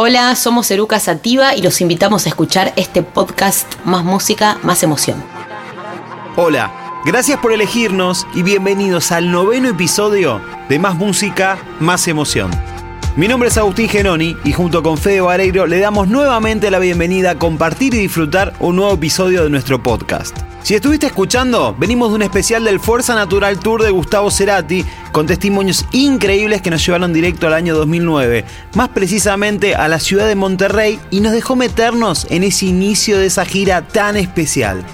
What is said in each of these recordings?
Hola, somos Eruca Sativa y los invitamos a escuchar este podcast Más Música, Más Emoción. Hola, gracias por elegirnos y bienvenidos al noveno episodio de Más Música, Más Emoción. Mi nombre es Agustín Genoni y junto con Fede Vareiro le damos nuevamente la bienvenida a compartir y disfrutar un nuevo episodio de nuestro podcast. Si estuviste escuchando, venimos de un especial del Fuerza Natural Tour de Gustavo Cerati, con testimonios increíbles que nos llevaron directo al año 2009, más precisamente a la ciudad de Monterrey, y nos dejó meternos en ese inicio de esa gira tan especial.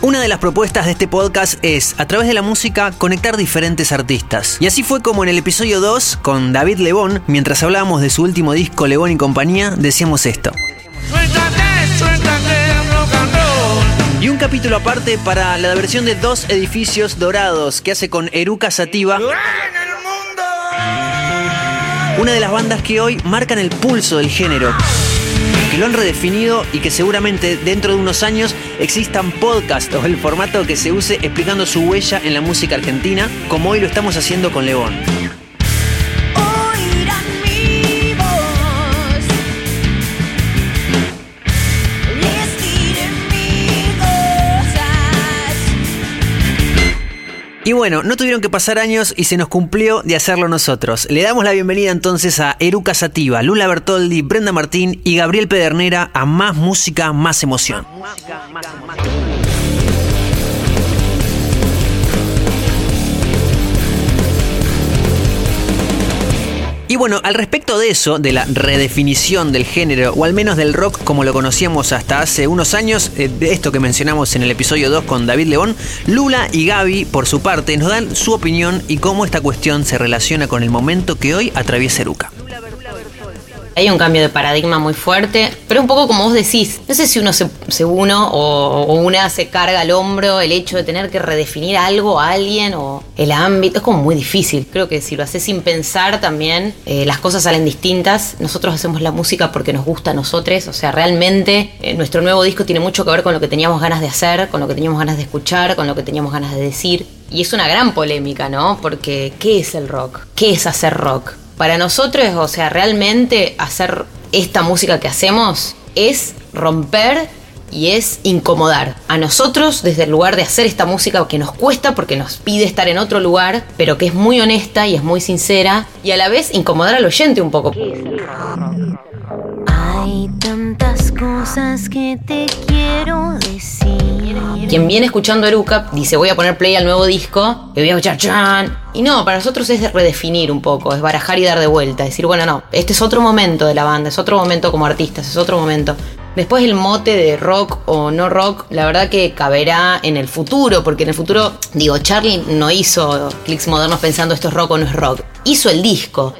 Una de las propuestas de este podcast es, a través de la música, conectar diferentes artistas. Y así fue como en el episodio 2, con David Lebón, mientras hablábamos de su último disco Lebón y compañía, decíamos esto. Y un capítulo aparte para la versión de Dos Edificios Dorados que hace con Eruca Sativa. Una de las bandas que hoy marcan el pulso del género. Que lo han redefinido y que seguramente dentro de unos años existan podcasts o el formato que se use explicando su huella en la música argentina, como hoy lo estamos haciendo con León. Y bueno, no tuvieron que pasar años y se nos cumplió de hacerlo nosotros. Le damos la bienvenida entonces a Eruca Sativa, Lula Bertoldi, Brenda Martín y Gabriel Pedernera a Más Música, Más Emoción. Y bueno, al respecto de eso, de la redefinición del género, o al menos del rock como lo conocíamos hasta hace unos años, eh, de esto que mencionamos en el episodio 2 con David León, Lula y Gaby, por su parte, nos dan su opinión y cómo esta cuestión se relaciona con el momento que hoy atraviesa Eruca. Hay un cambio de paradigma muy fuerte, pero un poco como vos decís, no sé si uno se, uno o, una se carga al hombro el hecho de tener que redefinir algo a alguien o el ámbito, es como muy difícil. Creo que si lo haces sin pensar también, eh, las cosas salen distintas. Nosotros hacemos la música porque nos gusta a nosotros, o sea, realmente eh, nuestro nuevo disco tiene mucho que ver con lo que teníamos ganas de hacer, con lo que teníamos ganas de escuchar, con lo que teníamos ganas de decir. Y es una gran polémica, ¿no? Porque ¿qué es el rock? ¿Qué es hacer rock? Para nosotros, o sea, realmente hacer esta música que hacemos es romper y es incomodar a nosotros desde el lugar de hacer esta música que nos cuesta porque nos pide estar en otro lugar, pero que es muy honesta y es muy sincera y a la vez incomodar al oyente un poco. Hay tantas cosas que te quiero decir. Quien viene escuchando Eruca dice voy a poner play al nuevo disco, y voy a escuchar chan. Y no, para nosotros es redefinir un poco, es barajar y dar de vuelta, decir, bueno, no, este es otro momento de la banda, es otro momento como artistas, es otro momento. Después el mote de rock o no rock, la verdad que caberá en el futuro, porque en el futuro, digo, Charlie no hizo clics modernos pensando esto es rock o no es rock. Hizo el disco.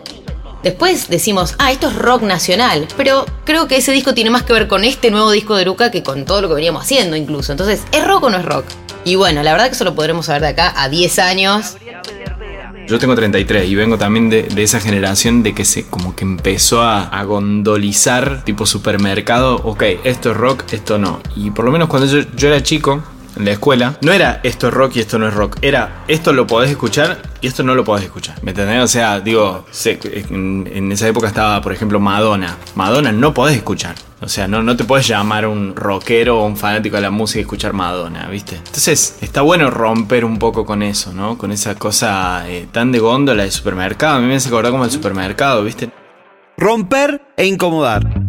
Después decimos, ah, esto es rock nacional, pero creo que ese disco tiene más que ver con este nuevo disco de Luca que con todo lo que veníamos haciendo incluso. Entonces, ¿es rock o no es rock? Y bueno, la verdad que eso lo podremos saber de acá a 10 años. Yo tengo 33 y vengo también de, esa generación de que se como que empezó a, gondolizar tipo supermercado, ok, esto es rock, esto no. Y por lo menos cuando yo era chico, en la escuela, no era esto es rock y esto no es rock, era esto lo podés escuchar y esto no lo podés escuchar. ¿Me entendés? O sea, digo, en, esa época estaba, por ejemplo, Madonna. Madonna no podés escuchar. O sea, no, no te puedes llamar un rockero o un fanático de la música y escuchar Madonna, ¿viste? Entonces, está bueno romper un poco con eso, ¿no? Con esa cosa eh, tan de góndola de supermercado. A mí me hace acordar como el supermercado, ¿viste? Romper e incomodar.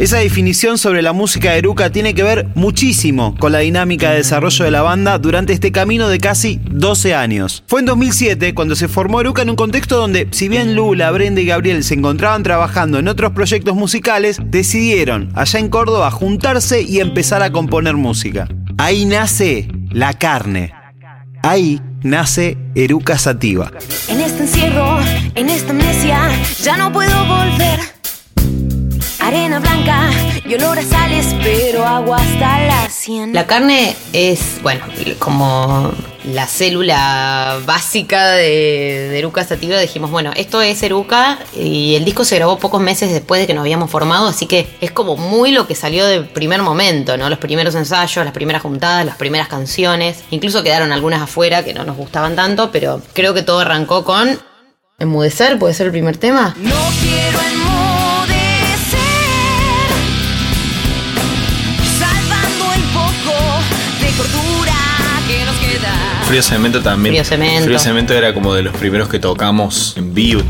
Esa definición sobre la música de Eruca tiene que ver muchísimo con la dinámica de desarrollo de la banda durante este camino de casi 12 años. Fue en 2007 cuando se formó Eruca en un contexto donde, si bien Lula, Brenda y Gabriel se encontraban trabajando en otros proyectos musicales, decidieron, allá en Córdoba, juntarse y empezar a componer música. Ahí nace La Carne. Ahí nace Eruca Sativa. En este encierro, en esta amnesia, ya no puedo volver arena blanca y olor a sales, pero agua hasta la sien. La carne es, bueno, como la célula básica de, de Eruca Sativa. Dijimos, bueno, esto es Eruca y el disco se grabó pocos meses después de que nos habíamos formado, así que es como muy lo que salió del primer momento, ¿no? Los primeros ensayos, las primeras juntadas, las primeras canciones. Incluso quedaron algunas afuera que no nos gustaban tanto, pero creo que todo arrancó con Enmudecer, puede ser el primer tema. No quiero Frío Cemento también. Frío Cemento. Frío Cemento era como de los primeros que tocamos en vivo.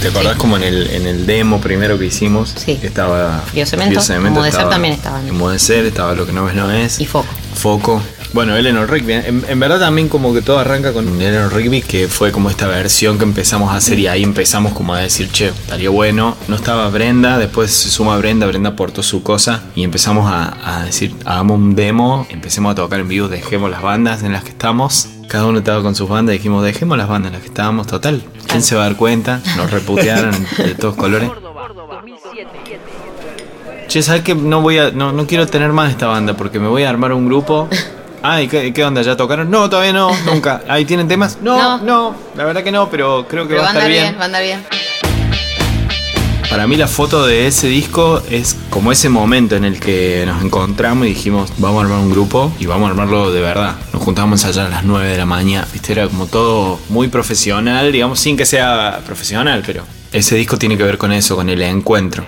¿Te acordás Sí. como en el, en el demo primero que hicimos? Sí. Estaba Frío Cemento, Enmudecer también estaba. Enmudecer, estaba Lo que no ves no es. Y Foco. Foco. Bueno, Eleanor Rigby. En, verdad también como que todo arranca con Eleanor Rigby, que fue como esta versión que empezamos a hacer y ahí empezamos como a decir, che, estaría bueno. No estaba Brenda, después se suma Brenda, Brenda aportó su cosa y empezamos a, decir, hagamos un demo, empecemos a tocar en vivo, dejemos las bandas en las que estamos. Cada uno estaba con sus bandas y dijimos, dejemos las bandas en las que estábamos, total. ¿Quién se va a dar cuenta? Nos reputearon de todos colores. Che, ¿sabes qué? No voy a. No, no quiero tener más esta banda porque me voy a armar un grupo. Ay, ¿qué, qué onda? ¿Ya tocaron? No, todavía no, nunca. ¿Ahí tienen temas? No, No. no, la verdad que no, pero creo que Pero va va a estar andar bien, bien. va a andar bien. Para mí la foto de ese disco es como ese momento en el que nos encontramos y dijimos, vamos a armar un grupo y vamos a armarlo de verdad. Nos juntamos a ensayar a las 9 de la mañana, viste, era como todo muy profesional, digamos, sin que sea profesional, pero ese disco tiene que ver con eso, con el encuentro.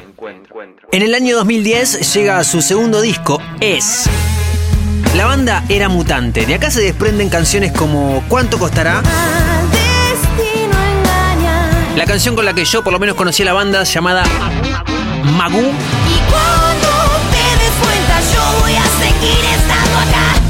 En el año 2010 llega su segundo disco, Es. La banda era mutante. De acá se desprenden canciones como ¿Cuánto costará? La canción con la que yo por lo menos conocí a la banda llamada Magú.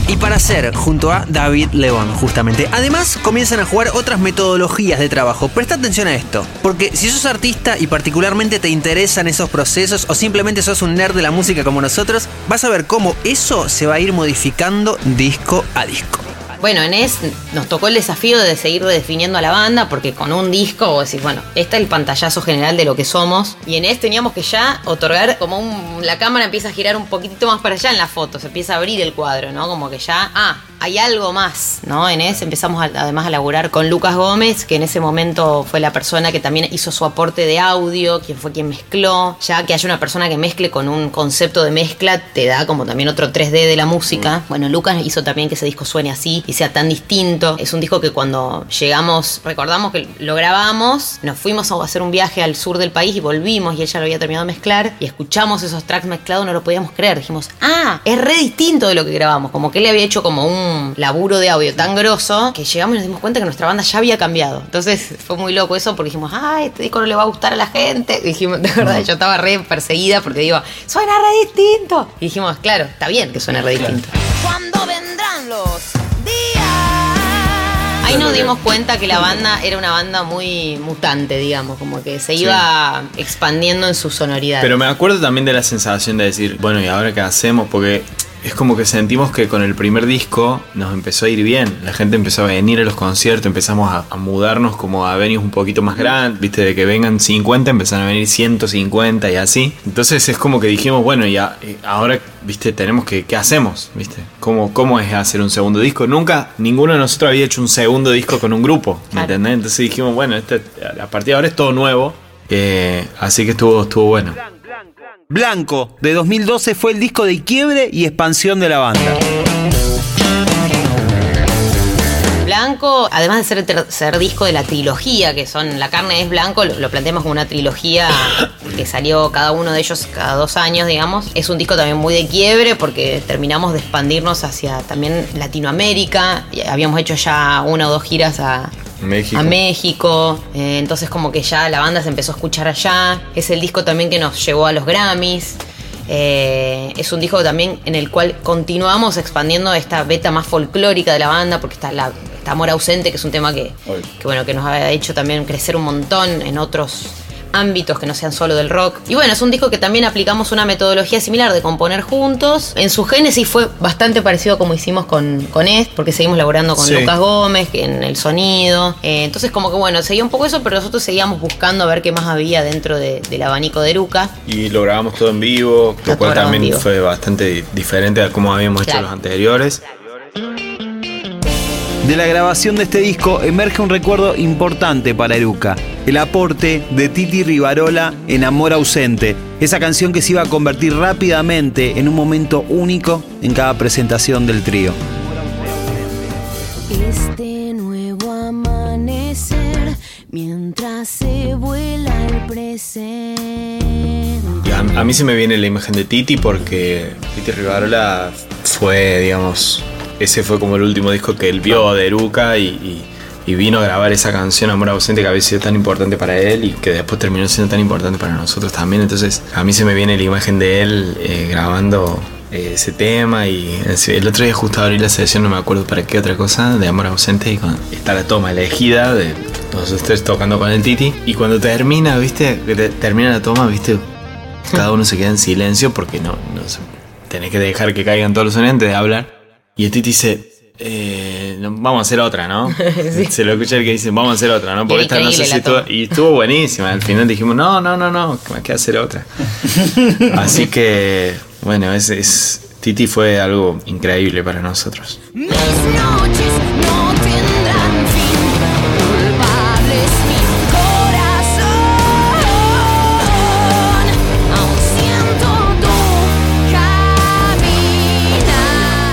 Y para hacer junto a David León, justamente. Además, comienzan a jugar otras metodologías de trabajo. Presta atención a esto, porque si sos artista y particularmente te interesan esos procesos o simplemente sos un nerd de la música como nosotros, vas a ver cómo eso se va a ir modificando disco a disco. Bueno, en ES nos tocó el desafío de seguir redefiniendo a la banda, porque con un disco vos decís, bueno, este es el pantallazo general de lo que somos. Y en ES teníamos que ya otorgar como un. La cámara empieza a girar un poquitito más para allá en la foto, se empieza a abrir el cuadro, ¿no? Como que ya, ah, hay algo más, ¿no? En ES empezamos a- además a laburar con Lucas Gómez, que en ese momento fue la persona que también hizo su aporte de audio, quien fue quien mezcló. Ya que haya una persona que mezcle con un concepto de mezcla, te da como también otro 3D de la música. Bueno, Lucas hizo también que ese disco suene así y sea tan distinto. Es un disco que cuando llegamos, recordamos que lo grabamos, nos fuimos a hacer un viaje al sur del país y volvimos y él ya lo había terminado de mezclar y escuchamos esos tracks mezclados, no lo podíamos creer. Dijimos, ah, es re distinto de lo que grabamos. Como que él había hecho como un laburo de audio tan grosso que llegamos y nos dimos cuenta que nuestra banda ya había cambiado. Entonces fue muy loco eso porque dijimos, ah, este disco no le va a gustar a la gente. Y dijimos, de verdad, yo estaba re perseguida porque digo, suena re distinto. Y dijimos, claro, está bien que suene re distinto. Cuando vendrán los días. Ahí nos dimos cuenta que la banda era una banda muy mutante, digamos, como que se iba expandiendo en su sonoridad. Pero me acuerdo también de la sensación de decir, bueno, ¿y ahora qué hacemos? Porque es como que sentimos que con el primer disco nos empezó a ir bien. La gente empezó a venir a los conciertos, empezamos a, a mudarnos como a venues un poquito más grandes, viste, de que vengan 50, empezaron a venir 150 y así. Entonces es como que dijimos, bueno, ya ahora, viste, tenemos que, ¿qué hacemos? ¿Viste? ¿Cómo, ¿Cómo es hacer un segundo disco? Nunca, ninguno de nosotros había hecho un segundo disco con un grupo, ¿me Claro. entendés? Entonces dijimos, bueno, este, a partir de ahora es todo nuevo. eh, así que estuvo, estuvo bueno. Blanco, de 2012, fue el disco de quiebre y expansión de la banda. Blanco, además de ser el tercer disco de la trilogía, que son La carne es blanco, lo, planteamos como una trilogía que salió cada uno de ellos cada dos años, digamos. Es un disco también muy de quiebre porque terminamos de expandirnos hacia también Latinoamérica. Habíamos hecho ya una o dos giras a, México. a México. eh, entonces como que ya la banda se empezó a escuchar allá. Es el disco también que nos llevó a los Grammys. Eh, es un disco también en el cual continuamos expandiendo esta beta más folclórica de la banda, porque está, la, está Amor Ausente, que es un tema que, que, bueno, que nos ha hecho también crecer un montón en otros ámbitos que no sean solo del rock. Y bueno, es un disco que también aplicamos una metodología similar de componer juntos. En su génesis fue bastante parecido a como hicimos con, con Es, porque seguimos laburando con Sí. Lucas Gómez en el sonido. Eh, entonces como que bueno, seguía un poco eso, pero nosotros seguíamos buscando a ver qué más había dentro de- del abanico de Lucas. Y lo grabamos todo en vivo, lo cual también fue bastante diferente a como habíamos hecho los anteriores. De la grabación de este disco emerge un recuerdo importante para Eruca, el aporte de Titi Rivarola en Amor ausente, esa canción que se iba a convertir rápidamente en un momento único en cada presentación del trío. Este nuevo amanecer mientras se vuela el presente. A, a mí se me viene la imagen de Titi porque Titi Rivarola fue, digamos, ese fue como el último disco que él vio de Eruca y, y- y vino a grabar esa canción Amor ausente que había sido tan importante para él y que después terminó siendo tan importante para nosotros también. Entonces a mí se me viene la imagen de él eh, grabando eh, ese tema y ese- el otro día justo abrí la sesión, no me acuerdo para qué otra cosa, de Amor ausente y con- está la toma elegida de todos ustedes tocando con el Titi y cuando termina, viste, termina la toma, viste, cada uno se queda en silencio porque no, tenés que dejar que caigan todos los sonidos antes de hablar. Y el Titi dice, eh, vamos a hacer otra, ¿no? Se lo escucha el que dice, vamos a hacer otra, ¿no? Porque esta no sé si estuvo, y estuvo buenísima. Al final dijimos, no, no, no, no, que me queda hacer otra. Así que, bueno, es, es- Titi fue algo increíble para nosotros. Mis noches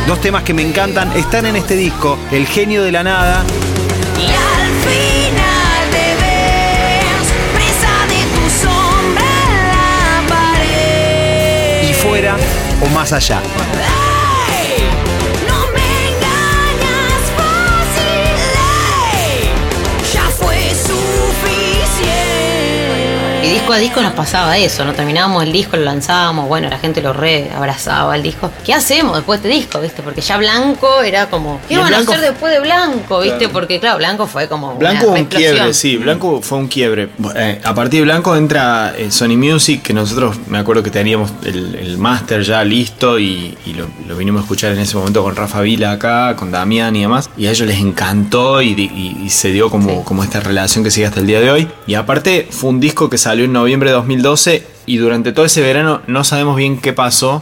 Dos temas que me encantan están en este disco, El genio de la nada Y al final te ves presa de tu sombra en la pared. y Fuera o Más allá. Disco a disco nos pasaba eso, ¿no? Terminábamos el disco, lo lanzábamos, bueno, la gente lo re abrazaba el disco. ¿Qué hacemos después de este disco, viste? Porque ya Blanco era como, ¿qué van a hacer después de Blanco, viste? Claro. Porque claro, Blanco fue como Blanco una un quiebre, sí, Blanco fue un quiebre. Eh, a partir de Blanco entra eh, Sony Music, que nosotros me acuerdo que teníamos el, el máster ya listo y, y lo, lo vinimos a escuchar en ese momento con Rafa Vila acá, con Damián y demás. Y a ellos les encantó y, di- y- y se dio como, como esta relación que sigue hasta el día de hoy. Y aparte fue un disco que salió en noviembre de 2012 y durante todo ese verano no sabemos bien qué pasó,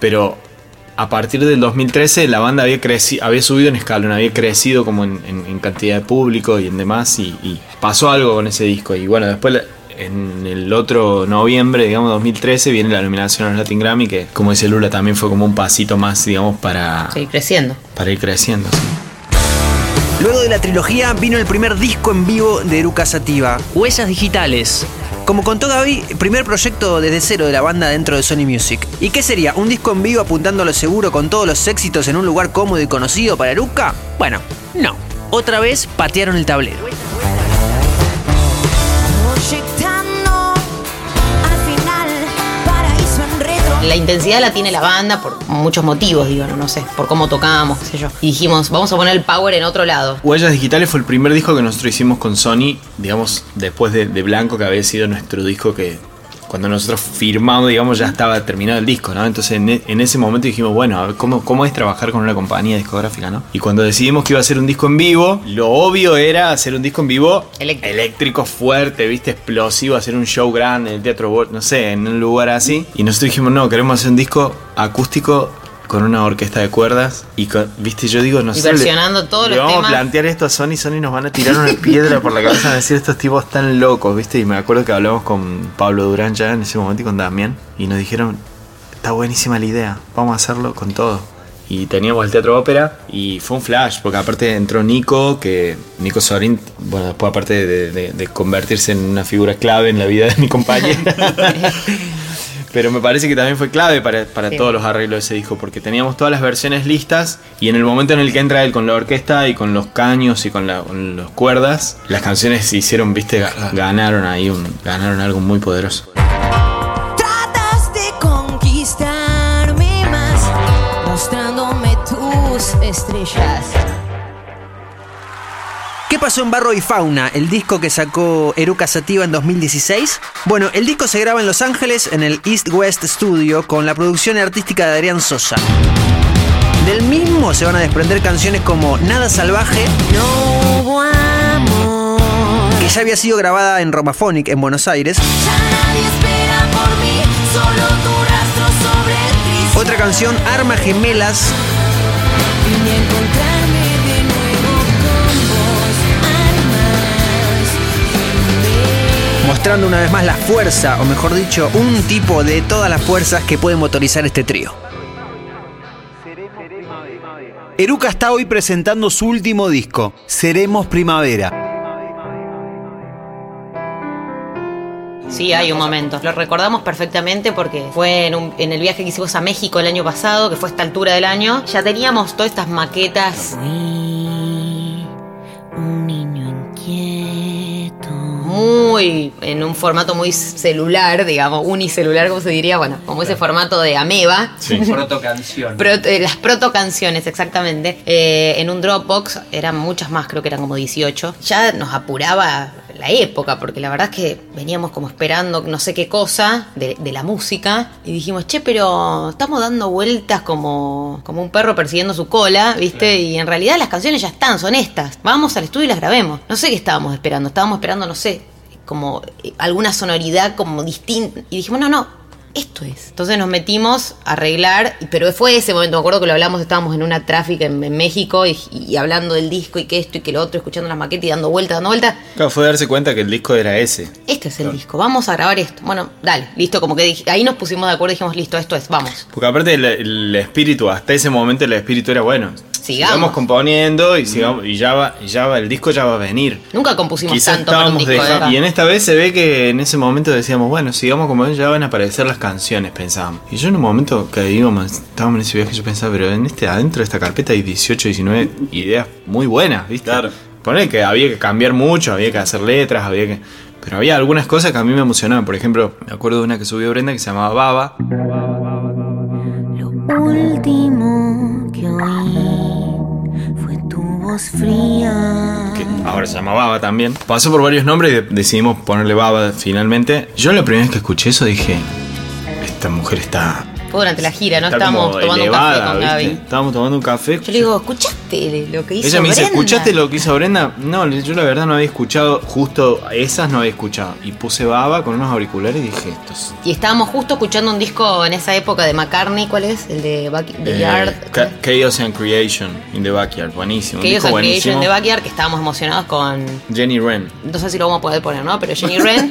pero a partir del 2013 la banda había crecido, había subido en escalón, había crecido como en, en- en cantidad de público y en demás y, y pasó algo con ese disco y bueno después en el otro noviembre, digamos 2013, viene la nominación a los Latin Grammy que como dice Lula también fue como un pasito más, digamos, para, Seguir creciendo. para ir creciendo. sí. Luego de la trilogía vino el primer disco en vivo de Eruca Sativa. Huellas digitales. Como contó Gaby, primer proyecto desde cero de la banda dentro de Sony Music. ¿Y qué sería? ¿Un disco en vivo apuntando a lo seguro con todos los éxitos en un lugar cómodo y conocido para Eruca? Bueno, no. Otra vez patearon el tablero. La intensidad la tiene la banda por muchos motivos, digo, no, no sé, por cómo tocábamos, qué sé yo. Y dijimos, vamos a poner el power en otro lado. Huellas Digitales fue el primer disco que nosotros hicimos con Sony, digamos, después de, de Blanco, que había sido nuestro disco que cuando nosotros firmamos, digamos, ya estaba terminado el disco, ¿no? Entonces en, e- en ese momento dijimos, bueno, a ver, ¿cómo, ¿cómo es trabajar con una compañía discográfica, ¿no? Y cuando decidimos que iba a ser un disco en vivo, lo obvio era hacer un disco en vivo Eléctrico. eléctrico fuerte, viste, explosivo, hacer un show grande en el Teatro no sé, en un lugar así. Y nosotros dijimos, no, queremos hacer un disco acústico con una orquesta de cuerdas y con- viste yo digo no sé versionando todos le los vamos temas. a plantear esto a Sony Sony nos van a tirar una piedra por la cabeza a decir estos tipos están locos viste y me acuerdo que hablamos con Pablo Durán ya en ese momento y con Damián y nos dijeron está buenísima la idea vamos a hacerlo con todo y teníamos el teatro ópera y fue un flash porque aparte entró Nico que Nico Sorín bueno después aparte de, de- de convertirse en una figura clave en la vida de mi compañera Pero me parece que también fue clave para, para Sí. todos los arreglos de ese disco, porque teníamos todas las versiones listas y en el momento en el que entra él con la orquesta y con los caños y con, la, con las cuerdas, las canciones se hicieron, viste, Ga- ganaron ahí un, ganaron algo muy poderoso. Tratas de conquistarme más, mostrándome tus estrellas. ¿Qué pasó en Barro y Fauna, el disco que sacó Eruca Sativa en 2016? Bueno, el disco se graba en Los Ángeles en el East West Studio con la producción artística de Adrián Sosa. Del mismo se van a desprender canciones como Nada Salvaje, No amor. que ya había sido grabada en Romaphonic en Buenos Aires, Ya nadie espera por mí, solo tu rastro sobre el cristal. otra canción Armas Gemelas, mostrando una vez más la fuerza, o mejor dicho, un tipo de todas las fuerzas que puede motorizar este trío. Eruca está hoy presentando su último disco, Seremos Primavera. Sí, hay un momento. Lo recordamos perfectamente porque fue en, un- en el viaje que hicimos a México el año pasado, que fue a esta altura del año. Ya teníamos todas estas maquetas Fui un niño inquieto. Muy en un formato muy celular, digamos, unicelular, como se diría, bueno, como ese formato de ameba. Proto- eh, las proto canciones, exactamente. Eh, en un Dropbox eran muchas más, creo que eran como 18. Ya nos apuraba la época, porque la verdad es que veníamos como esperando no sé qué cosa de, de la música. Y dijimos, che, pero estamos dando vueltas como, como un perro persiguiendo su cola, ¿viste? Y en realidad las canciones ya están, son estas. Vamos al estudio y las grabemos. No sé qué estábamos esperando. Estábamos esperando, no sé, como alguna sonoridad como distinta. Y dijimos, no, no, esto es. Entonces nos metimos a arreglar, pero fue ese momento, me acuerdo que lo hablamos, estábamos en una tráfica en, en México y, y hablando del disco y que esto y que lo otro, escuchando las maquetas y dando vueltas, dando vueltas. Claro, fue darse cuenta que el disco era ese. Este es el disco, vamos a grabar esto. Bueno, dale, listo, como que dije- ahí nos pusimos de acuerdo y dijimos, listo, esto es, vamos. Porque aparte el, el espíritu, hasta ese momento el espíritu era bueno. Sigamos. componiendo y sigamos, y ya va, y ya va, el disco ya va a venir. Nunca compusimos Quizás tanto para un estábamos disco, de dejando- verdad. y en esta vez se ve que en ese momento decíamos, bueno, sigamos como ya van a aparecer las canciones, pensábamos. Y yo en un momento que íbamos, estábamos en ese viaje, yo pensaba, pero en este adentro de esta carpeta hay 18, 19 ideas muy buenas, ¿viste? Claro. Poner que había que cambiar mucho, había que hacer letras, había que. Pero había algunas cosas que a mí me emocionaban. Por ejemplo, me acuerdo de una que subió Brenda que se llamaba Baba. Lo último que oí fría. ahora se llama Baba también. Pasó por varios nombres y de- decidimos ponerle Baba finalmente. Yo la primera vez que escuché eso dije, esta mujer está, Fue durante la gira, ¿no? está Estábamos tomando elevada, un café con ¿viste? Gaby. Estábamos tomando un café. Yo le digo, ¿escuchaste lo que hizo Ella me dice, Brenda?" ¿escuchaste lo que hizo Brenda? No, yo la verdad no había escuchado, justo esas no había escuchado. Y puse Baba con unos auriculares y dije. Y estábamos justo escuchando un disco en esa época de McCartney, ¿cuál es? El de Back the eh, Chaos and Creation in the Backyard, buenísimo. disco en Creation buenísimo. de Backyard, que estábamos emocionados con. Jenny Wren. No sé si lo vamos a poder poner, ¿no? Pero Jenny Wren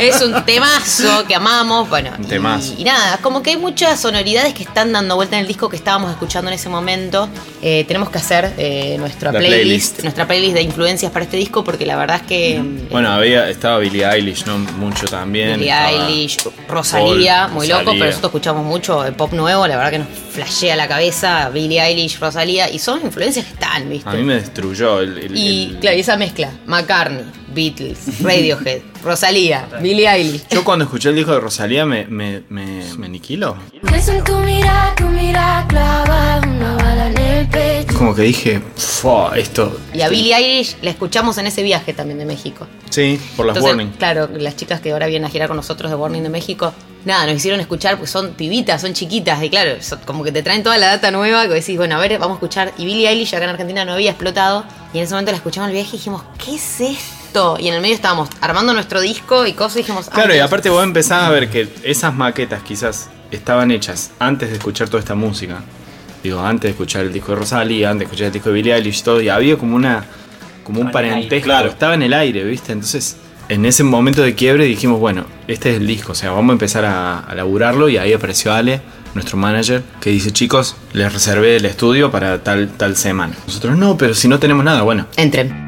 es un temazo que amamos. Bueno, Un y- temazo. Y, nada, como que hay muchas sonoridades que están dando vuelta en el disco que estábamos escuchando en ese momento. Eh, tenemos que hacer eh, nuestra La playlist, playlist. nuestra playlist de influencias para este disco, porque la verdad es que. eh, Bueno, había, estaba Billie Eilish, ¿no? Mucho también. Billie Eilish, Rosalía, Paul, muy loco, pero nosotros escuchamos mucho el pop nuevo, la verdad que nos flashea la cabeza, Billie Eilish, Rosalía, y son influencias que están, ¿viste? A mí me destruyó el... el- Y el- claro, y esa mezcla, McCartney, Beatles, Radiohead, Rosalía, Billie Eilish. Yo cuando escuché el disco de Rosalía me, me, me, me aniquiló. Es en tu mirada, tu mirada clavada, una bala en el pecho. Como que dije, "Fua, esto... Y a Billie Eilish la escuchamos en ese viaje también de México. Sí, por las Entonces, Warning. claro, las chicas que ahora vienen a girar con nosotros de Warning de México, nada, nos hicieron escuchar, pues son pibitas, son chiquitas, y claro, son- como que te traen toda la data nueva, que decís, bueno, a ver, vamos a escuchar. Y Billie Eilish acá en Argentina no había explotado, y en ese momento la escuchamos en el viaje y dijimos, ¿qué es esto? Y en el medio estábamos armando nuestro disco y cosas, y dijimos, Claro, "Ay, y Dios". aparte vos empezás a ver que esas maquetas quizás estaban hechas antes de escuchar toda esta música. Digo, antes de escuchar el disco de Rosalía, antes de escuchar el disco de Billie Eilish y todo, y había como una como un parentesco, claro. estaba en el aire, ¿viste? Entonces, en ese momento de quiebre dijimos, bueno, este es el disco, o sea, vamos a empezar a, a laburarlo y ahí apareció Ale, nuestro manager, que dice, chicos, les reservé el estudio para tal, tal semana. Nosotros, no, pero si no tenemos nada, bueno, Entren.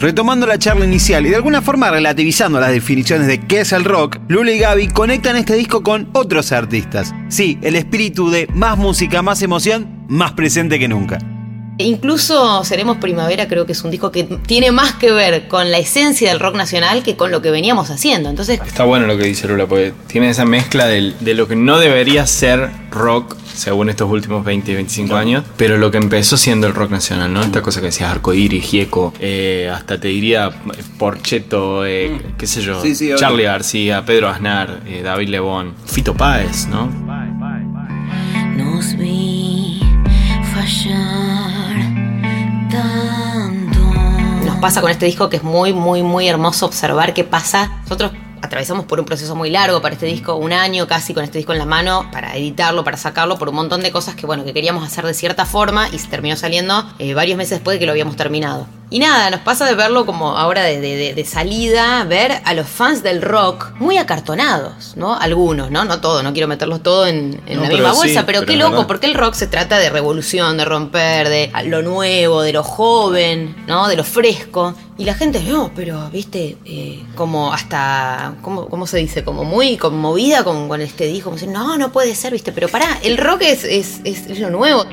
Retomando la charla inicial y de alguna forma relativizando las definiciones de qué es el rock, Lula y Gaby conectan este disco con otros artistas. Sí, el espíritu de más música, más emoción, más presente que nunca. E Incluso Seremos Primavera creo que es un disco que tiene más que ver con la esencia del rock nacional que con lo que veníamos haciendo. Entonces, Está bueno lo que dice Lula, porque tiene esa mezcla del- de lo que no debería ser rock, según estos últimos 20, 25 años, pero lo que empezó siendo el rock nacional, ¿no? Esta cosa que decías, arcoíris, gieco, eh, hasta te diría eh, Porcheto, eh, qué sé yo, Sí, sí, obvio. Charlie García, Pedro Aznar, eh, David Lebón, Fito Páez, ¿no? Nos vi fallar pasa con este disco que es muy, muy, muy hermoso observar qué pasa. Nosotros atravesamos por un proceso muy largo para este disco, un año casi con este disco en la mano, para editarlo, para sacarlo, por un montón de cosas que, bueno, que queríamos hacer de cierta forma y se terminó saliendo eh, varios meses después de que lo habíamos terminado. Y nada, nos pasa de verlo como ahora de, de- de salida, ver a los fans del rock muy acartonados, ¿no? Algunos, ¿no? No todos, no quiero meterlos todos en, en No, la misma sí, bolsa, pero, pero qué loco, porque el rock se trata de revolución, de romper, de lo nuevo, de lo joven, ¿no? De lo fresco. Y la gente, no, pero, viste, Eh, como hasta, ¿cómo, cómo se dice? Como muy conmovida con, con este disco, como diciendo, no, no puede ser, viste, pero pará, el rock es, es, es- es lo nuevo.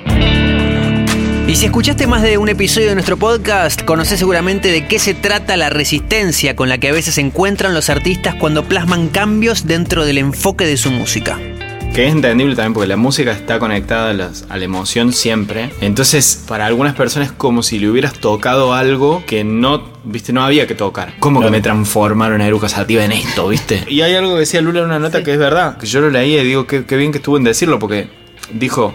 Y si escuchaste más de un episodio de nuestro podcast, conocés seguramente de qué se trata la resistencia con la que a veces se encuentran los artistas cuando plasman cambios dentro del enfoque de su música. Que es entendible también porque la música está conectada a, las- a la emoción siempre. Entonces, para algunas personas es como si le hubieras tocado algo que no, viste, no había que tocar. Como que me transformaron a Eruca Sativa en esto, viste. Y hay algo que decía Lula en una nota que es verdad, que yo lo leí y digo que qué bien que estuvo en decirlo porque dijo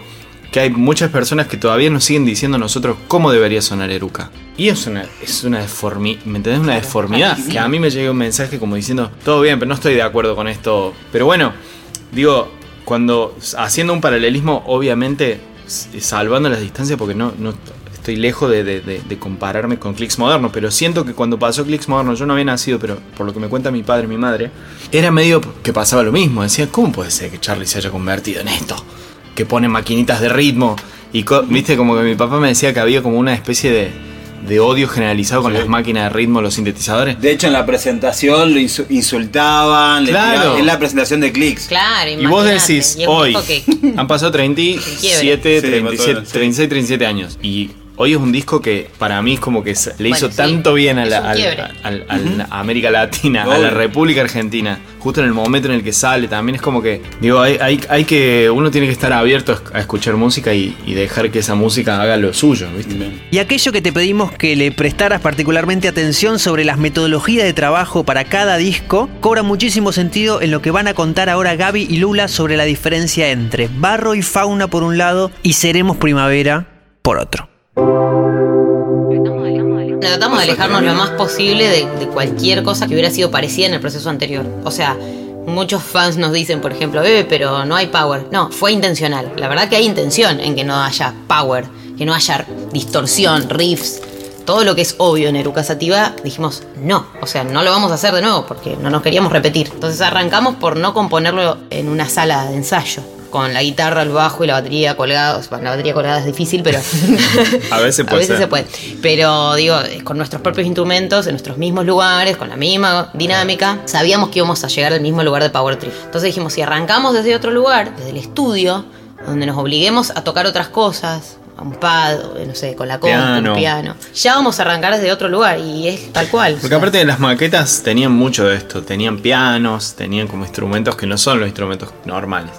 que hay muchas personas que todavía nos siguen diciendo a nosotros cómo debería sonar Eruca. Y es una, es una deformidad, ¿me entendés? Una deformidad. Que a mí me llega un mensaje como diciendo, todo bien, pero no estoy de acuerdo con esto. Pero bueno, digo, cuando haciendo un paralelismo, obviamente salvando las distancias, porque no, no estoy lejos de, de- de- de compararme con Clicks Modernos, pero siento que cuando pasó Clicks Modernos, yo no había nacido, pero por lo que me cuenta mi padre y mi madre, era medio que pasaba lo mismo. Decía, ¿cómo puede ser que Charlie se haya convertido en esto? Que pone maquinitas de ritmo. Y co- viste, como que mi papá me decía que había como una especie de, de odio generalizado con las máquinas de ritmo, los sintetizadores. De hecho, en la presentación lo insu- insultaban. Claro. en la presentación de Clicks. Claro, Y vos decís, hoy, que- han pasado 37, Sí, 37, mató, sí. 36, 37 años. Y hoy es un disco que para mí es como que se- le hizo sí, tanto bien a, la, al- a América Latina, a la. República Argentina. Justo en el momento en el que sale, también es como que, digo, hay, hay, hay que, uno tiene que estar abierto a escuchar música y, y dejar que esa música haga lo suyo, ¿viste? Y aquello que te pedimos que le prestaras particularmente atención sobre las metodologías de trabajo para cada disco cobra muchísimo sentido en lo que van a contar ahora Gaby y Lula sobre la diferencia entre barro y fauna por un lado y seremos primavera por otro. Tratamos de alejarnos lo más posible de, cualquier cosa que hubiera sido parecida en el proceso anterior. O sea, muchos fans nos dicen, por ejemplo, bebe, pero no hay power. No, fue intencional. La verdad que hay intención en que no haya power, que no haya distorsión, riffs. Todo lo que es obvio en Eruca Sativa, dijimos no. O sea, no lo vamos a hacer de nuevo porque no nos queríamos repetir. Entonces arrancamos por no componerlo en una sala de ensayo. Con la guitarra, el bajo y la batería colgados. Bueno, la batería colgada es difícil, pero. A veces puede A veces se puede. Pero digo, con nuestros propios instrumentos, en nuestros mismos lugares, con la misma dinámica, sabíamos que íbamos a llegar al mismo lugar de Power Trip. Entonces dijimos, si arrancamos desde otro lugar, desde el estudio, donde nos obliguemos a tocar otras cosas, a un pad, no sé, con la compu, Piano. piano, ya vamos a arrancar desde otro lugar y es tal cual. Porque O sea, aparte de las maquetas tenían mucho de esto, tenían pianos, tenían como instrumentos que no son los instrumentos normales.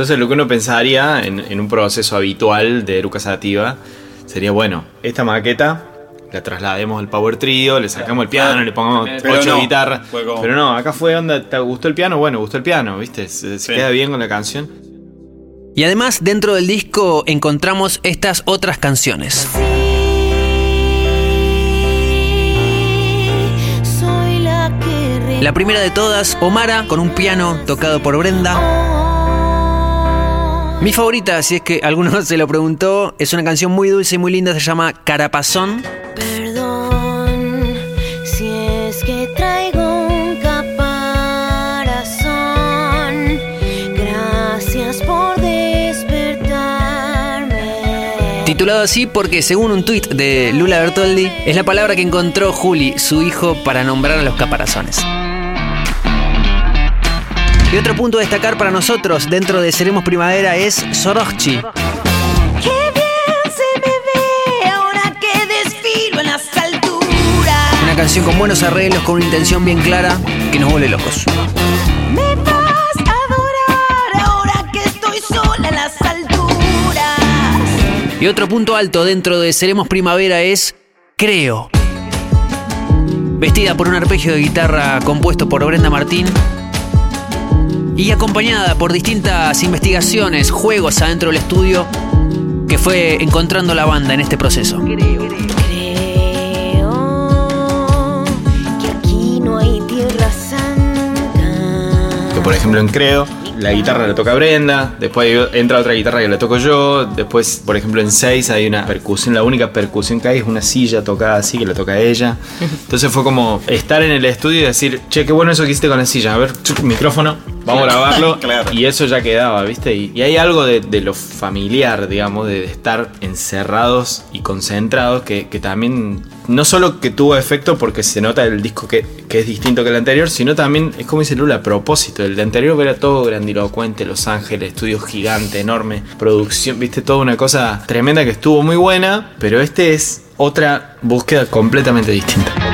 Entonces lo que uno pensaría en, en un proceso habitual de Eruca Sativa sería, bueno, esta maqueta la traslademos al Power Trio, le sacamos el piano, le pongamos Pero ocho no, guitarras. como- Pero no, acá fue onda, ¿te gustó el piano? Bueno, gustó el piano, ¿viste? Se, se Sí. queda bien con la canción. Y además dentro del disco encontramos estas otras canciones. La primera de todas, Omara, con un piano tocado por Brenda. Mi favorita, si es que alguno se lo preguntó, es una canción muy dulce y muy linda, se llama Carapazón. Perdón si es que traigo un caparazón. Gracias por despertarme. Titulado así porque según un tuit de Lula Bertoldi, es la palabra que encontró Juli, su hijo, para nombrar a los caparazones. Y otro punto a destacar para nosotros dentro de Seremos Primavera es Sorochi. Qué bien se me ve ahora que desfilo en las alturas. Una canción con buenos arreglos, con una intención bien clara, que nos vuelve locos. Me vas a adorar ahora que estoy sola en las alturas. Y otro punto alto dentro de Seremos Primavera es Creo. Vestida por un arpegio de guitarra compuesto por Brenda Martín y acompañada por distintas investigaciones, juegos adentro del estudio que fue encontrando la banda en este proceso. Creo que aquí no hay tierra santa. Que por ejemplo en Creo, la guitarra la toca Brenda, después entra otra guitarra que la toco yo, después, por ejemplo, en 6 hay una percusión, la única percusión que hay es una silla tocada así que la toca ella. Entonces fue como estar en el estudio y decir, che, qué bueno eso que hiciste con la silla, a ver, chuc, micrófono, vamos a grabarlo. Claro. Y eso ya quedaba, ¿viste? Y, y hay algo de, de lo familiar, digamos, de estar encerrados y concentrados que, que también no solo que tuvo efecto porque se nota el disco que, que es distinto que el anterior, sino también, es como dice Lula, a propósito. El de anterior era todo grandilocuente, Los Ángeles, estudio gigante, enorme, producción, viste, toda una cosa tremenda que estuvo muy buena, pero este es otra búsqueda completamente distinta.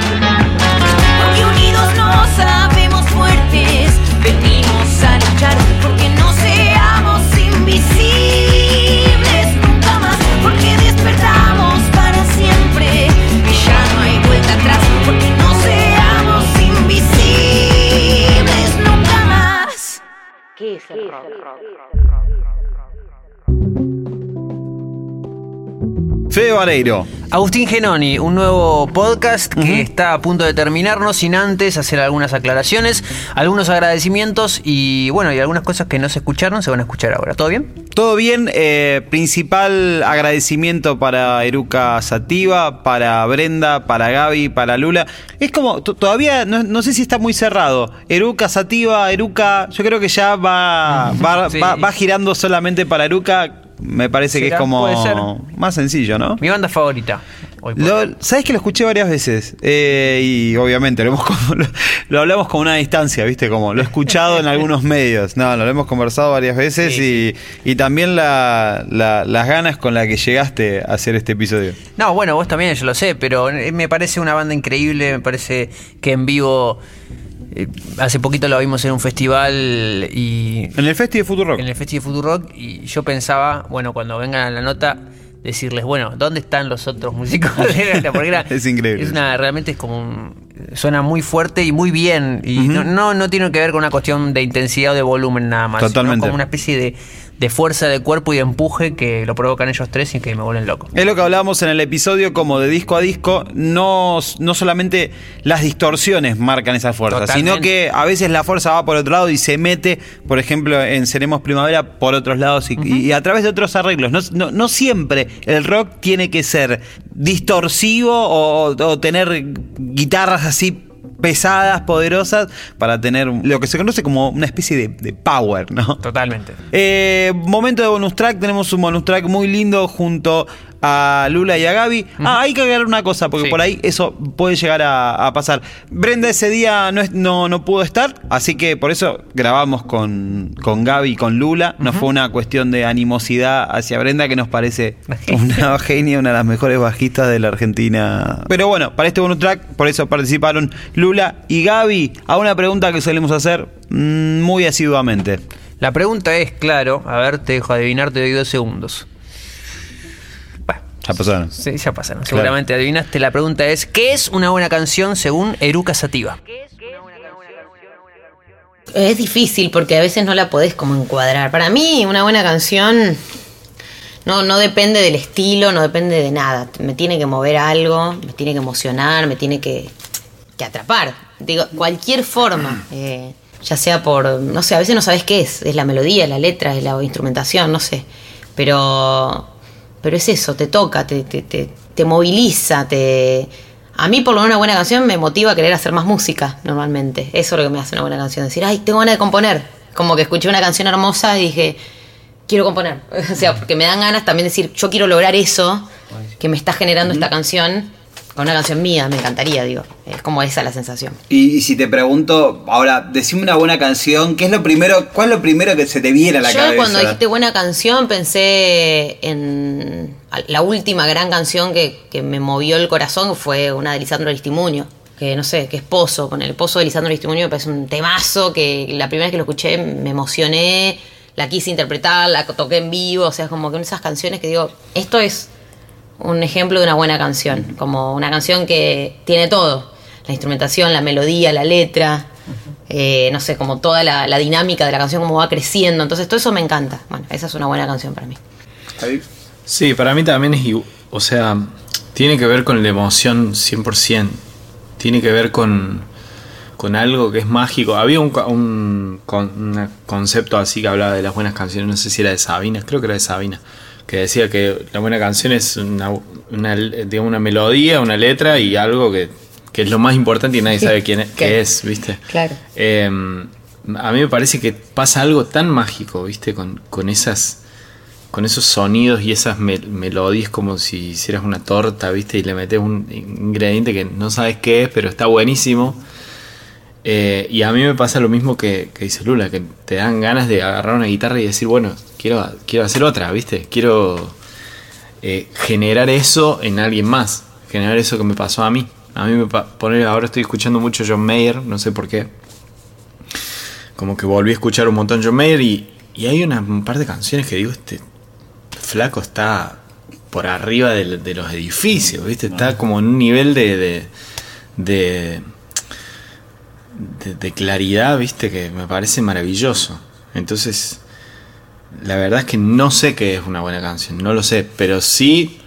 Fede Vareiro. Agustín Genoni, un nuevo podcast que está a punto de terminar, no sin antes hacer algunas aclaraciones, algunos agradecimientos y bueno, y algunas cosas que no se escucharon se van a escuchar ahora. ¿Todo bien? Todo bien, eh, principal agradecimiento para Eruca Sativa, para Brenda, para Gaby, para Lula. Es como, todavía no, no sé si está muy cerrado. Eruca Sativa, Eruca, yo creo que ya va, va, Sí. va- va girando solamente para Eruca. Me parece que es como más sencillo, ¿no? Mi banda favorita. Lo-. ¿Sabes que lo escuché varias veces? Eh, y obviamente lo, hemos lo, lo hablamos con una distancia, ¿viste? Como lo he escuchado en algunos medios. No, lo hemos conversado varias veces Sí, y, y también la- la- las ganas con las que llegaste a hacer este episodio. No, bueno, vos también, yo lo sé, pero eh, me parece una banda increíble, me parece que en vivo... eh, hace poquito lo vimos en un festival y En el Festi de Futuro Rock. en el Festival Futuro Rock y yo pensaba, bueno, cuando vengan a la nota, decirles, bueno, ¿dónde están los otros músicos? Porque era- Es increíble. Es una, realmente es como un- suena muy fuerte y muy bien. Y no, no, no tiene que ver con una cuestión de intensidad o de volumen nada más. sino Totalmente. como una especie de, de fuerza de cuerpo y de empuje que lo provocan ellos tres y que me vuelven loco. Es lo que hablábamos en el episodio, como de disco a disco, no, no solamente las distorsiones marcan esa fuerza, Totalmente. sino que a veces la fuerza va por otro lado y se mete, por ejemplo, en Seremos Primavera por otros lados y, y a través de otros arreglos. No, no- no siempre el rock tiene que ser distorsivo o, o tener guitarras así pesadas, poderosas, para tener lo que se conoce como una especie de, de power, ¿no? Totalmente. Eh, momento de bonus track, tenemos un bonus track muy lindo junto a Lula y a Gaby. Ah, hay que agregar una cosa, porque Sí. por ahí eso puede llegar a, a pasar. Brenda ese día no, es- no, no pudo estar, así que por eso grabamos con, con Gaby y con Lula. No fue una cuestión de animosidad hacia Brenda, que nos parece una genia, una de las mejores bajistas de la Argentina. Pero bueno, para este bonus track, por eso participaron Lula y Gaby. A una pregunta que solemos hacer mm, muy asiduamente. La pregunta es, claro, a ver, te dejo adivinar, te doy dos segundos. Ya pasaron. sí, ya pasaron. Seguramente adivinaste. La pregunta es, ¿qué es una buena canción según Eruca Sativa? Es difícil porque a veces no la podés como encuadrar. Para mí, una buena canción no, no depende del estilo, no depende de nada. Me tiene que mover algo, me tiene que emocionar, me tiene que, que atrapar. Digo, cualquier forma. eh, ya sea por, no sé, a veces no sabes qué es. Es la melodía, la letra, es la instrumentación, no sé. Pero, pero es eso, te toca, te, te, te, te moviliza, te... A mí por lo menos una buena canción me motiva a querer hacer más música normalmente. Eso es lo que me hace una buena canción. Decir, ay, tengo ganas de componer. Como que escuché una canción hermosa y dije, quiero componer. O sea, porque me dan ganas también de decir, yo quiero lograr eso que me está generando esta canción con una canción mía. Me encantaría, digo. Es como esa la sensación. Y, y si te pregunto, ahora, decime una buena canción, ¿qué es lo primero, cuál es lo primero que se te viene a la Yo cabeza? cuando dijiste buena canción pensé en la última gran canción que, que me movió el corazón fue una de Lisandro Aristimuño. Que no sé, que es Pozo. Con el Pozo de Lisandro Aristimuño me parece un temazo que la primera vez que lo escuché me emocioné, la quise interpretar, la toqué en vivo. O sea, es como que esas canciones que digo, esto es un ejemplo de una buena canción. Como una canción que tiene todo. La instrumentación, la melodía, la letra. eh, no sé, como toda la, la dinámica de la canción, como va creciendo. Entonces, todo eso me encanta. Bueno, esa es una buena canción para mí. Sí, para mí también es, o sea, tiene que ver con la emoción 100%, tiene que ver con, con algo que es mágico. Había un, un un concepto así que hablaba de las buenas canciones, no sé si era de Sabina, creo que era de Sabina, que decía que la buena canción es una, una, digamos, una melodía, una letra y algo que, que es lo más importante y nadie sabe quién es, qué es, ¿viste? Claro. Eh, a mí me parece que pasa algo tan mágico, ¿viste? Con, con esas con esos sonidos y esas me- melodías como si hicieras una torta, ¿viste? Y le metes un ingrediente que no sabes qué es, pero está buenísimo. Eh, y a mí me pasa lo mismo que, que dice Lula, que te dan ganas de agarrar una guitarra y decir, bueno, quiero, quiero hacer otra, ¿viste? Quiero eh, generar eso en alguien más, generar eso que me pasó a mí. A mí me poner, ahora estoy escuchando mucho John Mayer, no sé por qué. Como que volví a escuchar un montón John Mayer y, y hay una, un par de canciones que digo, este flaco está por arriba de, de los edificios, ¿viste? Está como en un nivel de, de, de, de- de claridad, ¿viste? Que me parece maravilloso. Entonces, la verdad es que no sé qué es una buena canción, no lo sé, pero sí,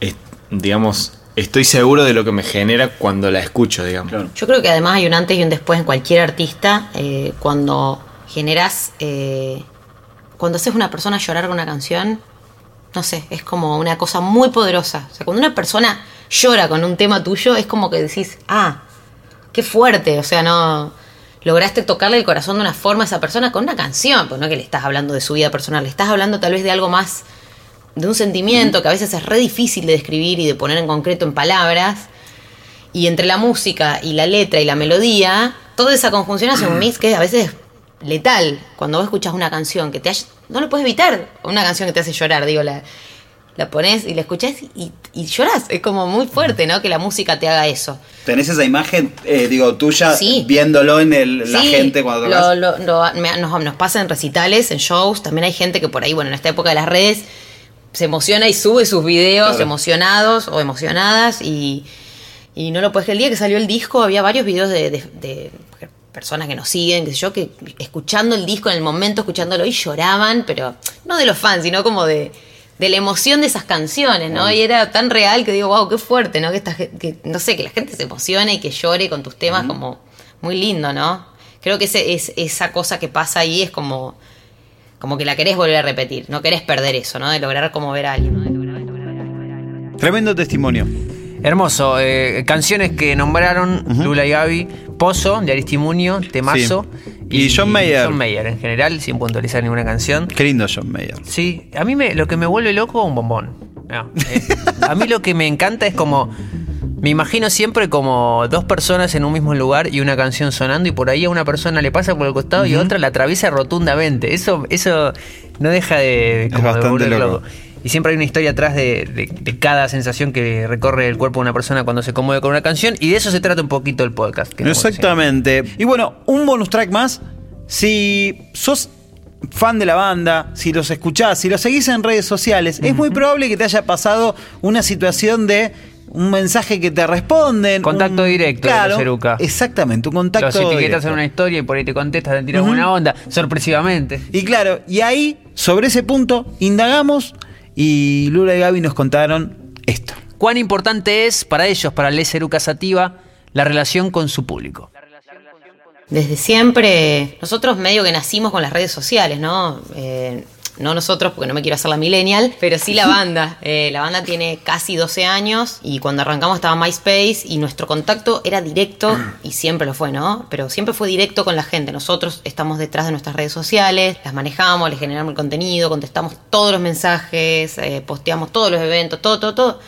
es- digamos, estoy seguro de lo que me genera cuando la escucho, digamos. Claro. Yo creo que además hay un antes y un después en cualquier artista eh, cuando generas, eh, cuando haces una persona llorar con una canción, no sé, es como una cosa muy poderosa. O sea, cuando una persona llora con un tema tuyo, es como que decís, ah, qué fuerte, o sea, no lograste tocarle el corazón de una forma a esa persona con una canción, pues no que le estás hablando de su vida personal, le estás hablando tal vez de algo más, de un sentimiento que a veces es re difícil de describir y de poner en concreto en palabras. Y entre la música y la letra y la melodía, toda esa conjunción hace un mix que a veces es letal. Cuando vos escuchas una canción que te hay- no lo puedes evitar, una canción que te hace llorar, digo, la, la pones y la escuchás y, y llorás. Es como muy fuerte, ¿no? Que la música te haga eso. ¿Tenés esa imagen, eh, digo, tuya, Sí. viéndolo en el- la Sí, gente cuando lo- lo- lo- me- nos, nos pasa en recitales, en shows. También hay gente que por ahí, bueno, en esta época de las redes, se emociona y sube sus videos Claro. emocionados o emocionadas. Y, y no lo puedes creer. El día que salió el disco, había varios videos de, de- de personas que nos siguen, qué sé yo, que escuchando el disco en el momento, escuchándolo y lloraban, pero no de los fans, sino como de. De la emoción de esas canciones, ¿no? Y era tan real que digo, wow, qué fuerte, ¿no? Que, esta, que no sé, que la gente se emocione y que llore con tus temas, como muy lindo, ¿no? Creo que ese, es, esa cosa que pasa ahí es como, como que la querés volver a repetir, no querés perder eso, ¿no? De lograr como ver a alguien. ¿no? De lograr- de lograr- de lograr- Tremendo testimonio. Hermoso. eh, canciones que nombraron Lula y Gaby. Pozo, de Aristimunio, Temazo. Sí. Y John Mayer. John Mayer, en general, sin puntualizar ninguna canción. Qué lindo John Mayer. Sí, a mí me, lo que me vuelve loco es un bombón. No, eh, a mí lo que me encanta es como. Me imagino siempre como dos personas en un mismo lugar y una canción sonando y por ahí a una persona le pasa por el costado y a otra la atraviesa rotundamente. Eso, eso no deja de, como de bastante volver loco. Y siempre hay una historia atrás de, de- de cada sensación que recorre el cuerpo de una persona cuando se conmueve con una canción y de eso se trata un poquito el podcast. que Exactamente. Y bueno, un bonus track más. Si sos fan de la banda, si los escuchás, si los seguís en redes sociales, es muy probable que te haya pasado una situación de un mensaje que te responden. Contacto un- directo de Claro, Eruca. Exactamente, un contacto Los etiquetas directo. en una historia y por ahí te contestas, te tiras buena onda, sorpresivamente. Y claro, y ahí, sobre ese punto, indagamos y Lula y Gaby nos contaron esto. ¿Cuán importante es para ellos, para Les Eruca Sativa, la relación con su público? Desde siempre, nosotros medio que nacimos con las redes sociales, ¿no? Eh, no nosotros, porque no me quiero hacer la millennial, pero sí la banda. Eh, la banda tiene casi 12 años y cuando arrancamos estaba MySpace y nuestro contacto era directo y siempre lo fue, ¿no? Pero siempre fue directo con la gente. Nosotros estamos detrás de nuestras redes sociales, las manejamos, les generamos el contenido, contestamos todos los mensajes, eh, posteamos todos los eventos, todo, todo, todo.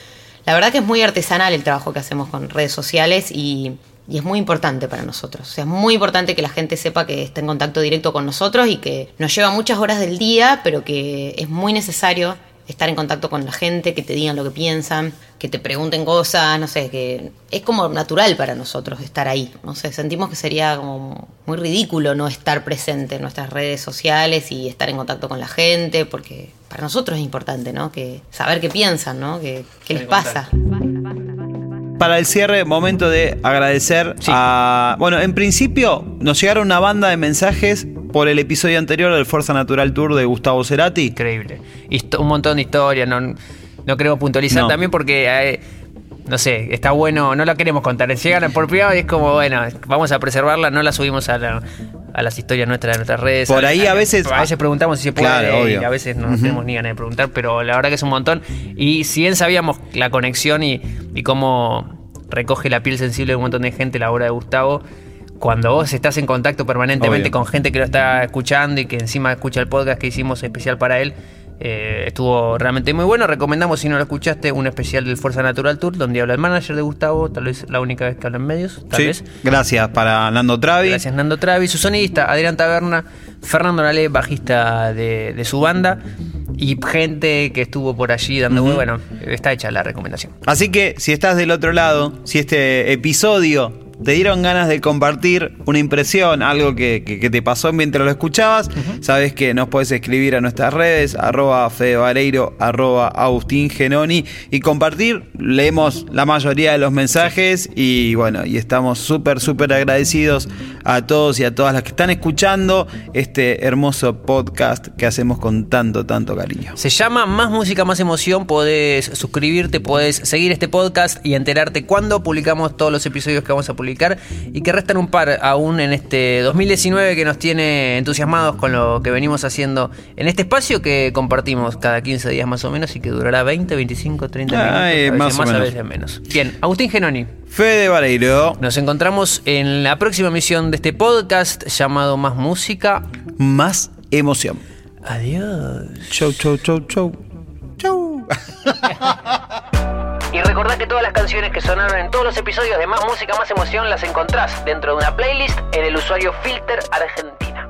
La verdad que es muy artesanal el trabajo que hacemos con redes sociales y, y es muy importante para nosotros. O sea, es muy importante que la gente sepa que está en contacto directo con nosotros y que nos lleva muchas horas del día, pero que es muy necesario estar en contacto con la gente, que te digan lo que piensan, que te pregunten cosas, no sé, que es como natural para nosotros estar ahí. No sé, sentimos que sería como muy ridículo no estar presente en nuestras redes sociales y estar en contacto con la gente, porque para nosotros es importante, ¿no? Que saber qué piensan, ¿no? Que, qué les pasa. Para el cierre, momento de agradecer a. Bueno, en principio nos llegaron una banda de mensajes por el episodio anterior del Fuerza Natural Tour de Gustavo Cerati. Increíble. Histo- un montón de historias, no, no queremos puntualizar No. también porque eh, no sé, está bueno, no la queremos contar. Llegan por privado y es como, bueno, vamos a preservarla, no la subimos a, la- a las historias nuestras de nuestras redes. Por ahí a veces- A veces preguntamos si se puede Claro, y obvio. a veces no tenemos ni ganas de preguntar, pero la verdad que es un montón. Y si bien sabíamos la conexión y, y cómo recoge la piel sensible de un montón de gente la obra de Gustavo, cuando vos estás en contacto permanentemente Obvio. con gente que lo está escuchando y que encima escucha el podcast que hicimos especial para él, eh, estuvo realmente muy bueno. Recomendamos, si no lo escuchaste, un especial del Fuerza Natural Tour, donde habla el manager de Gustavo, tal vez la única vez que habla en medios, tal Sí. vez. Gracias para Nando Travi. Gracias Nando Travis, su sonidista, Adrián Taberna, Fernando Nale, bajista de, de su banda, y gente que estuvo por allí dando, bueno, está hecha la recomendación. Así que si estás del otro lado, si este episodio te dieron ganas de compartir una impresión, algo que, que- que te pasó mientras lo escuchabas, sabes que nos puedes escribir a nuestras redes, arroba Fede Vareiro, arroba Agustín Genoni, y compartir. Leemos la mayoría de los mensajes y bueno, y estamos súper, súper agradecidos a todos y a todas las que están escuchando este hermoso podcast que hacemos con tanto, tanto cariño. Se llama Más Música, Más Emoción. Podés suscribirte, podés seguir este podcast y enterarte cuando publicamos todos los episodios que vamos a publicar. Y que restan un par aún en este 2019 que nos tiene entusiasmados con lo que venimos haciendo en este espacio que compartimos cada 15 días más o menos y que durará 20, 25, 30 minutos. Ay, a veces más o más, a menos. veces menos. Bien, Agustín Genoni. Fede Vareiro. Nos encontramos en la próxima emisión de este podcast llamado Más Música. más emoción. Adiós. Chau, chau, chau, chau. Chau. Y recordá que todas las canciones que sonaron en todos los episodios de Más Música, Más Emoción las encontrás dentro de una playlist en el usuario Filter Argentina.